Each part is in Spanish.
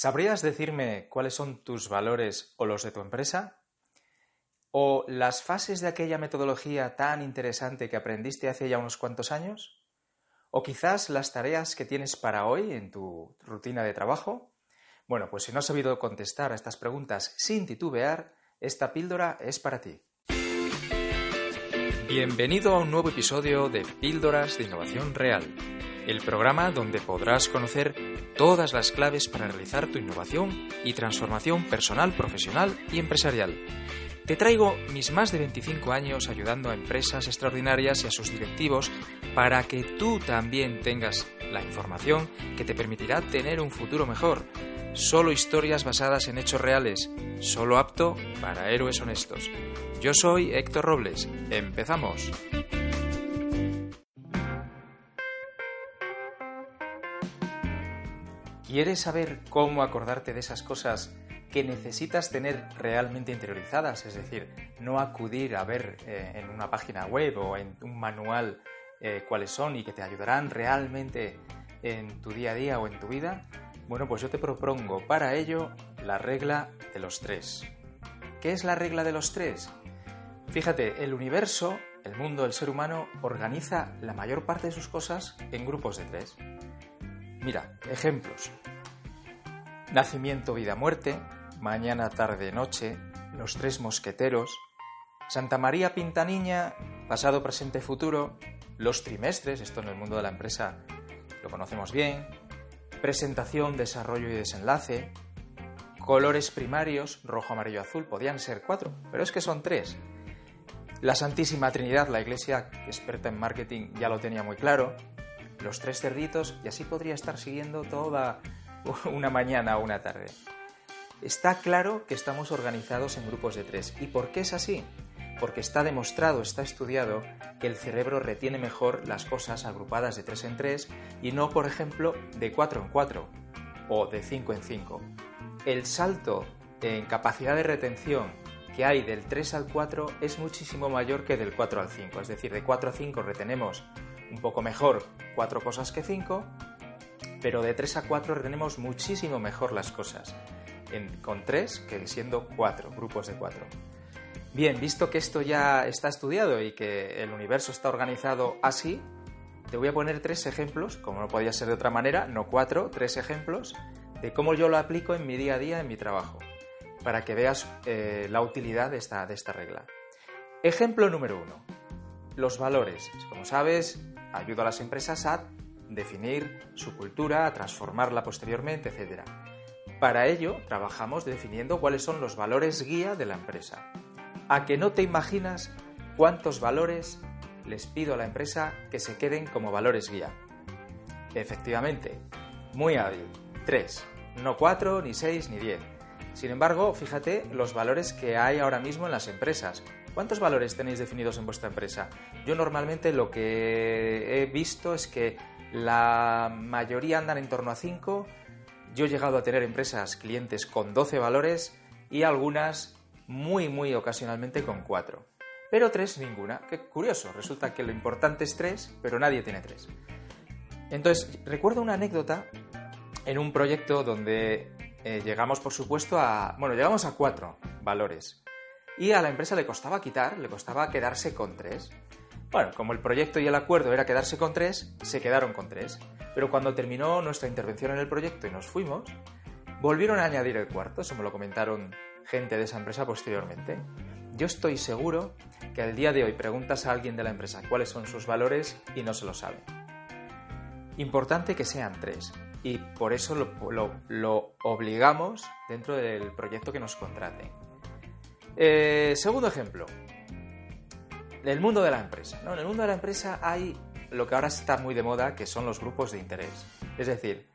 ¿Sabrías decirme cuáles son tus valores o los de tu empresa? ¿O las fases de aquella metodología tan interesante que aprendiste hace ya unos cuantos años? ¿O quizás las tareas que tienes para hoy en tu rutina de trabajo? Bueno, pues si no has sabido contestar a estas preguntas sin titubear, esta píldora es para ti. Bienvenido a un nuevo episodio de Píldoras de Innovación Real el programa donde podrás conocer todas las claves para realizar tu innovación y transformación personal, profesional y empresarial. Te traigo mis más de 25 años ayudando a empresas extraordinarias y a sus directivos para que tú también tengas la información que te permitirá tener un futuro mejor. Solo historias basadas en hechos reales, solo apto para héroes honestos. Yo soy Héctor Robles. Empezamos. ¿Quieres saber cómo acordarte de esas cosas que necesitas tener realmente interiorizadas? Es decir, no acudir a ver eh, en una página web o en un manual eh, cuáles son y que te ayudarán realmente en tu día a día o en tu vida. Bueno, pues yo te propongo para ello la regla de los tres. ¿Qué es la regla de los tres? Fíjate, el universo, el mundo, el ser humano, organiza la mayor parte de sus cosas en grupos de tres. Mira, ejemplos. Nacimiento, vida, muerte, mañana, tarde, noche, los tres mosqueteros, Santa María Pinta Niña, pasado, presente, futuro, los trimestres, esto en el mundo de la empresa lo conocemos bien, presentación, desarrollo y desenlace, colores primarios, rojo, amarillo, azul, podían ser cuatro, pero es que son tres. La Santísima Trinidad, la iglesia experta en marketing ya lo tenía muy claro, los tres cerditos y así podría estar siguiendo toda una mañana o una tarde. Está claro que estamos organizados en grupos de tres. ¿Y por qué es así? Porque está demostrado, está estudiado, que el cerebro retiene mejor las cosas agrupadas de tres en tres y no, por ejemplo, de cuatro en cuatro o de cinco en cinco. El salto en capacidad de retención que hay del 3 al 4 es muchísimo mayor que del 4 al 5. Es decir, de 4 a 5 retenemos un poco mejor cuatro cosas que cinco, pero de tres a cuatro retenemos muchísimo mejor las cosas, con tres que siendo cuatro, grupos de cuatro. Bien, visto que esto ya está estudiado y que el universo está organizado así, te voy a poner tres ejemplos, como no podía ser de otra manera, no cuatro, tres ejemplos de cómo yo lo aplico en mi día a día, en mi trabajo, para que veas eh, la utilidad de esta, de esta regla. Ejemplo número uno, los valores. Como sabes, ayuda a las empresas a definir su cultura, a transformarla posteriormente, etc. Para ello, trabajamos definiendo cuáles son los valores guía de la empresa. A que no te imaginas cuántos valores les pido a la empresa que se queden como valores guía. Efectivamente, muy hábil. Tres, no cuatro, ni seis, ni diez. Sin embargo, fíjate los valores que hay ahora mismo en las empresas. ¿Cuántos valores tenéis definidos en vuestra empresa? Yo normalmente lo que he visto es que la mayoría andan en torno a 5. Yo he llegado a tener empresas, clientes con 12 valores y algunas muy, muy ocasionalmente con 4. Pero 3 ninguna. Qué curioso, resulta que lo importante es 3, pero nadie tiene 3. Entonces, recuerdo una anécdota en un proyecto donde eh, llegamos, por supuesto, a... Bueno, llegamos a 4 valores y a la empresa le costaba quitar, le costaba quedarse con tres. Bueno, como el proyecto y el acuerdo era quedarse con tres, se quedaron con tres. Pero cuando terminó nuestra intervención en el proyecto y nos fuimos, volvieron a añadir el cuarto, eso me lo comentaron gente de esa empresa posteriormente. Yo estoy seguro que al día de hoy preguntas a alguien de la empresa cuáles son sus valores y no se lo sabe. Importante que sean tres y por eso lo, lo obligamos dentro del proyecto que nos contraten. Eh, segundo ejemplo, el mundo de la empresa. En el mundo de la empresa hay lo que ahora está muy de moda, que son los grupos de interés. Es decir,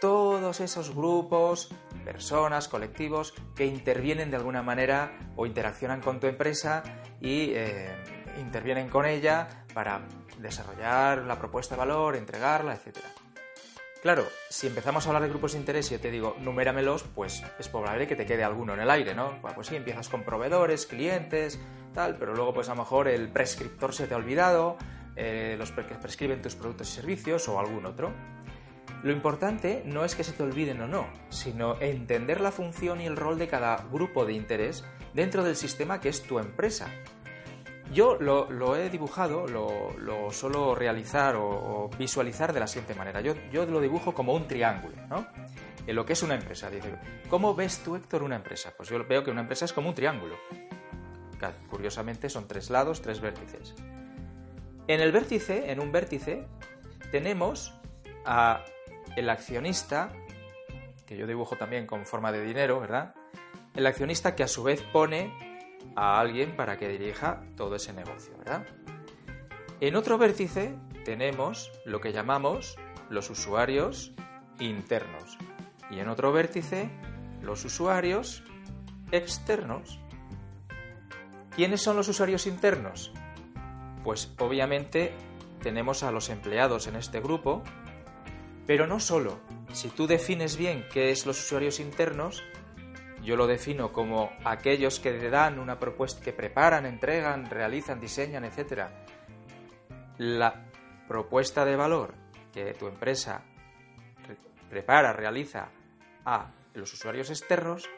todos esos grupos, personas, colectivos que intervienen de alguna manera o interaccionan con tu empresa y eh, intervienen con ella para desarrollar la propuesta de valor, entregarla, etcétera. Claro, si empezamos a hablar de grupos de interés y yo te digo, numéramelos, pues es probable que te quede alguno en el aire, ¿no? Pues sí, empiezas con proveedores, clientes, tal, pero luego pues a lo mejor el prescriptor se te ha olvidado, eh, los que prescriben tus productos y servicios o algún otro. Lo importante no es que se te olviden o no, sino entender la función y el rol de cada grupo de interés dentro del sistema que es tu empresa. Yo lo, he dibujado, lo, suelo realizar o, visualizar de la siguiente manera. Yo, yo lo dibujo como un triángulo, ¿no? En lo que es una empresa. Dice, ¿cómo ves tú, Héctor, una empresa? Pues yo veo que una empresa es como un triángulo. Curiosamente son tres lados, tres vértices. En el vértice, en un vértice, tenemos a el accionista, que yo dibujo también con forma de dinero, ¿verdad? El accionista que a su vez pone a alguien para que dirija todo ese negocio, ¿verdad? En otro vértice tenemos lo que llamamos los usuarios internos y en otro vértice los usuarios externos. ¿Quiénes son los usuarios internos? Pues obviamente tenemos a los empleados en este grupo, pero no solo. Si tú defines bien qué es los usuarios internos, yo lo defino como aquellos que dan una propuesta, que preparan, entregan, realizan, diseñan, etc. La propuesta de valor que tu empresa prepara, realiza a los usuarios externos,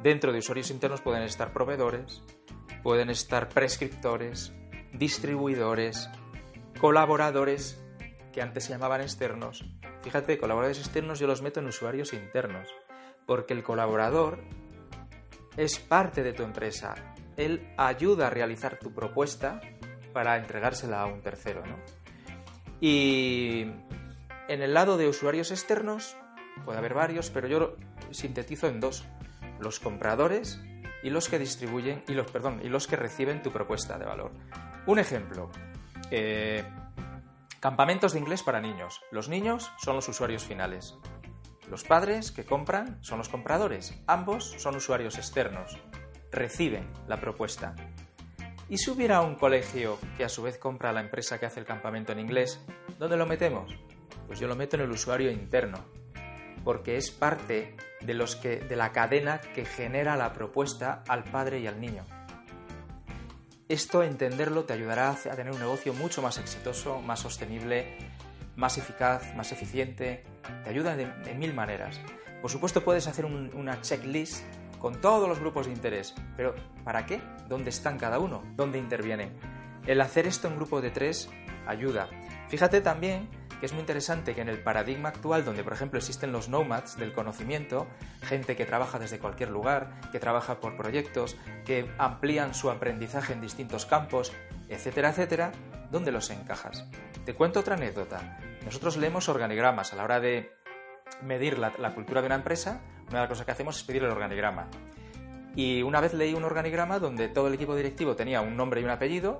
dentro de usuarios internos pueden estar proveedores, pueden estar prescriptores, distribuidores, colaboradores, que antes se llamaban externos. Fíjate, colaboradores externos yo los meto en usuarios internos, porque el colaborador es parte de tu empresa. Él ayuda a realizar tu propuesta para entregársela a un tercero. Y en el lado de usuarios externos, puede haber varios, pero yo sintetizo en dos. Los compradores y los que distribuyen y los, perdón, y los que reciben tu propuesta de valor. Un ejemplo. Eh, campamentos de inglés para niños. Los niños son los usuarios finales. Los padres que compran son los compradores. Ambos son usuarios externos. Reciben la propuesta. ¿Y si hubiera un colegio que a su vez compra a la empresa que hace el campamento en inglés, dónde lo metemos? Pues yo lo meto en el usuario interno, porque es parte de, los que, de la cadena que genera la propuesta al padre y al niño. Esto, entenderlo, te ayudará a tener un negocio mucho más exitoso, más sostenible, más eficaz, más eficiente, te ayuda de, mil maneras. Por supuesto puedes hacer una checklist con todos los grupos de interés, pero ¿para qué? ¿Dónde están cada uno? ¿Dónde intervienen? El hacer esto en grupo de tres ayuda. Fíjate también que es muy interesante que en el paradigma actual, donde por ejemplo existen los nomads del conocimiento, gente que trabaja desde cualquier lugar, que trabaja por proyectos, que amplían su aprendizaje en distintos campos, etcétera, etcétera, ¿dónde los encajas? Te cuento otra anécdota. Nosotros leemos organigramas a la hora de medir la, cultura de una empresa. Una de las cosas que hacemos es pedir el organigrama. Y una vez leí un organigrama donde todo el equipo directivo tenía un nombre y un apellido,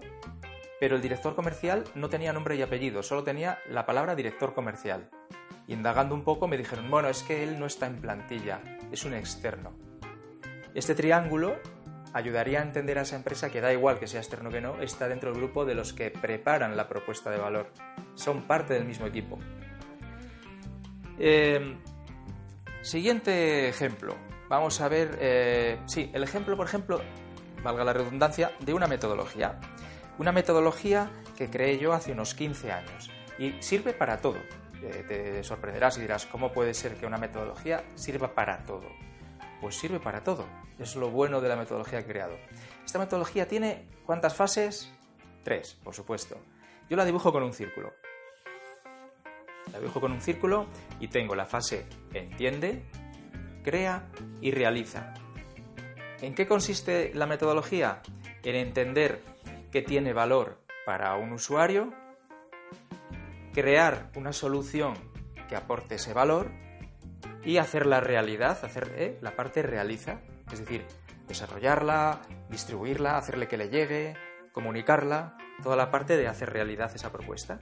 pero el director comercial no tenía nombre y apellido, solo tenía la palabra director comercial. Indagando un poco me dijeron, bueno, es que él no está en plantilla, es un externo. Este triángulo ayudaría a entender a esa empresa que da igual que sea externo que no, está dentro del grupo de los que preparan la propuesta de valor. Son parte del mismo equipo. Em, siguiente ejemplo. Vamos a ver, eh, sí, el ejemplo, por ejemplo, valga la redundancia, de una metodología. Una metodología que creé yo hace unos 15 años y sirve para todo. Eh, te sorprenderás y dirás, ¿cómo puede ser que una metodología sirva para todo? Pues sirve para todo. Es lo bueno de la metodología que he creado. Esta metodología tiene ¿cuántas fases? Tres, por supuesto. Yo la dibujo con un círculo. La dibujo con un círculo y tengo la fase entiende, crea y realiza. ¿En qué consiste la metodología? En entender qué tiene valor para un usuario, crear una solución que aporte ese valor y hacer la realidad, hacer eh, la parte realiza, es decir, desarrollarla, distribuirla, hacerle que le llegue, comunicarla, toda la parte de hacer realidad esa propuesta.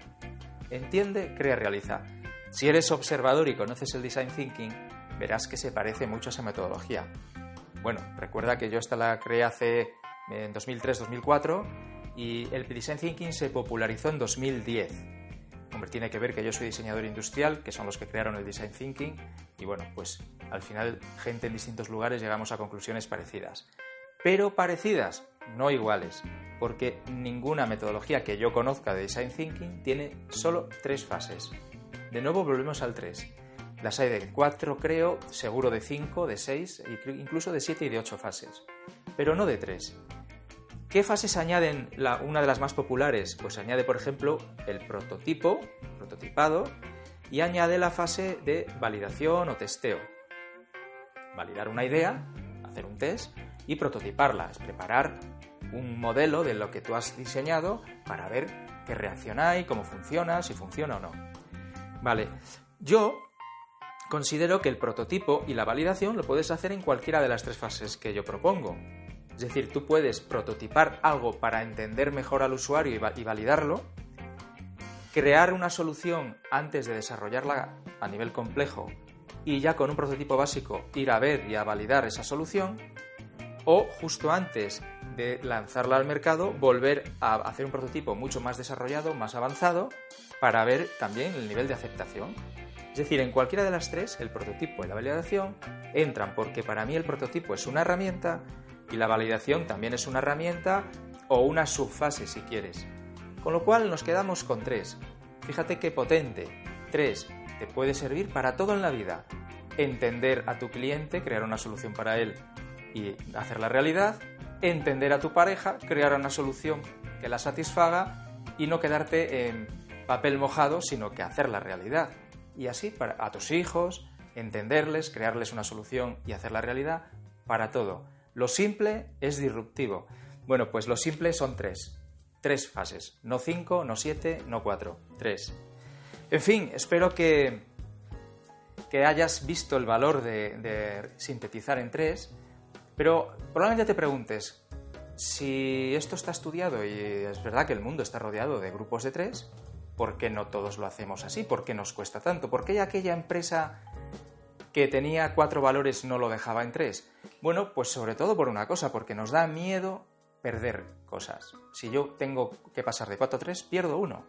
Entiende, crea, realiza. Si eres observador y conoces el design thinking, verás que se parece mucho a esa metodología. Bueno, recuerda que yo esta la creé hace en 2003-2004 y el design thinking se popularizó en 2010 Hombre, tiene que ver que yo soy diseñador industrial, que son los que crearon el design thinking, y bueno, pues al final gente en distintos lugares llegamos a conclusiones parecidas. Pero parecidas, no iguales, porque ninguna metodología que yo conozca de design thinking tiene solo tres fases. de nuevo volvemos al 3. Las hay de 4, creo, seguro de 5, de 6, incluso de 7 y de 8 fases, pero no de 3. ¿Qué fases añaden una de las más populares? Pues añade, por ejemplo, el prototipo, prototipado, y añade la fase de validación o testeo. Validar una idea, hacer un test y prototiparla, es preparar un modelo de lo que tú has diseñado para ver qué reacciona y cómo funciona, si funciona o no. Vale, yo considero que el prototipo y la validación lo puedes hacer en cualquiera de las tres fases que yo propongo. Es decir, tú puedes prototipar algo para entender mejor al usuario y, validarlo, crear una solución antes de desarrollarla a nivel complejo y ya con un prototipo básico ir a ver y a validar esa solución, o justo antes de lanzarla al mercado, volver a hacer un prototipo mucho más desarrollado, más avanzado, para ver también el nivel de aceptación. Es decir, en cualquiera de las tres, el prototipo y la validación entran porque para mí el prototipo es una herramienta y la validación también es una herramienta o una subfase si quieres. Con lo cual nos quedamos con tres. Fíjate qué potente. Tres, te puede servir para todo en la vida. Entender a tu cliente, crear una solución para él y hacerla realidad. Entender a tu pareja, crear una solución que la satisfaga y no quedarte en papel mojado, sino que hacerla realidad y así para, a tus hijos, entenderles, crearles una solución y hacer la realidad para todo. Lo simple es disruptivo. Bueno, pues lo simple son tres. Tres fases. No cinco, no siete, no cuatro. Tres. En fin, espero que, que hayas visto el valor de, de sintetizar en tres, pero probablemente te preguntes, si esto está estudiado y es verdad que el mundo está rodeado de grupos de tres, ¿por qué no todos lo hacemos así? ¿Por qué nos cuesta tanto? ¿Por qué aquella empresa que tenía cuatro valores no lo dejaba en tres? Bueno, pues sobre todo por una cosa, porque nos da miedo perder cosas. Si yo tengo que pasar de cuatro a tres, pierdo uno.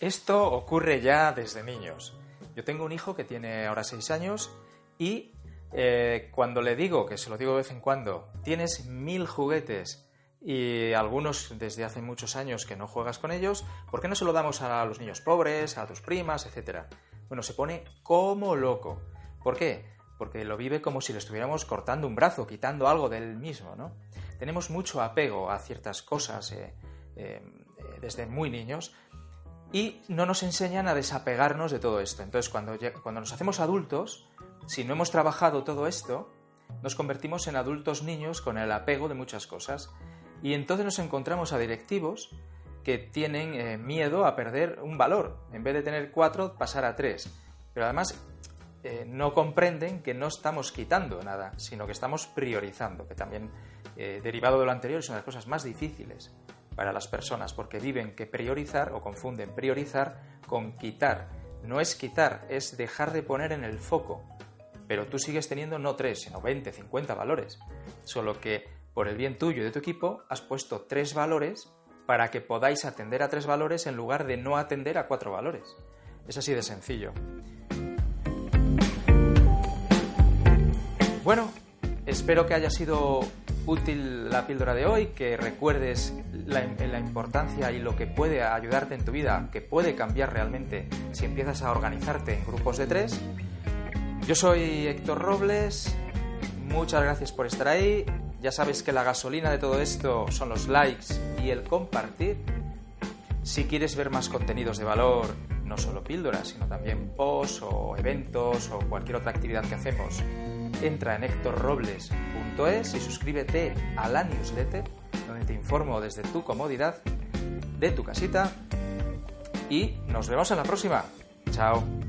Esto ocurre ya desde niños. Yo tengo un hijo que tiene ahora seis años y eh, cuando le digo, que se lo digo de vez en cuando, tienes mil juguetes y algunos desde hace muchos años que no juegas con ellos, ¿por qué no se lo damos a los niños pobres, a tus primas, etcétera? Bueno, se pone como loco. ¿Por qué? Porque lo vive como si le estuviéramos cortando un brazo, quitando algo del mismo, ¿no? Tenemos mucho apego a ciertas cosas eh, eh, desde muy niños y no nos enseñan a desapegarnos de todo esto. Entonces, cuando, cuando nos hacemos adultos, si no hemos trabajado todo esto, nos convertimos en adultos niños con el apego de muchas cosas y entonces nos encontramos a directivos que tienen eh, miedo a perder un valor. En vez de tener cuatro, pasar a tres. Pero además eh, no comprenden que no estamos quitando nada, sino que estamos priorizando, que también, eh, derivado de lo anterior, es una de las cosas más difíciles para las personas, porque viven que priorizar o confunden priorizar con quitar. No es quitar, es dejar de poner en el foco. Pero tú sigues teniendo no tres, sino 20, 50 valores. Solo que por el bien tuyo y de tu equipo, has puesto tres valores para que podáis atender a tres valores en lugar de no atender a cuatro valores. Es así de sencillo. Bueno, espero que haya sido útil la píldora de hoy, que recuerdes la, importancia y lo que puede ayudarte en tu vida, que puede cambiar realmente si empiezas a organizarte en grupos de tres. Yo soy Héctor Robles, muchas gracias por estar ahí ya sabes que la gasolina de todo esto son los likes y el compartir. Si quieres ver más contenidos de valor, no solo píldoras, sino también posts o eventos o cualquier otra actividad que hacemos, entra en hectorrobles.es y suscríbete a la newsletter donde te informo desde tu comodidad de tu casita y nos vemos en la próxima. Chao.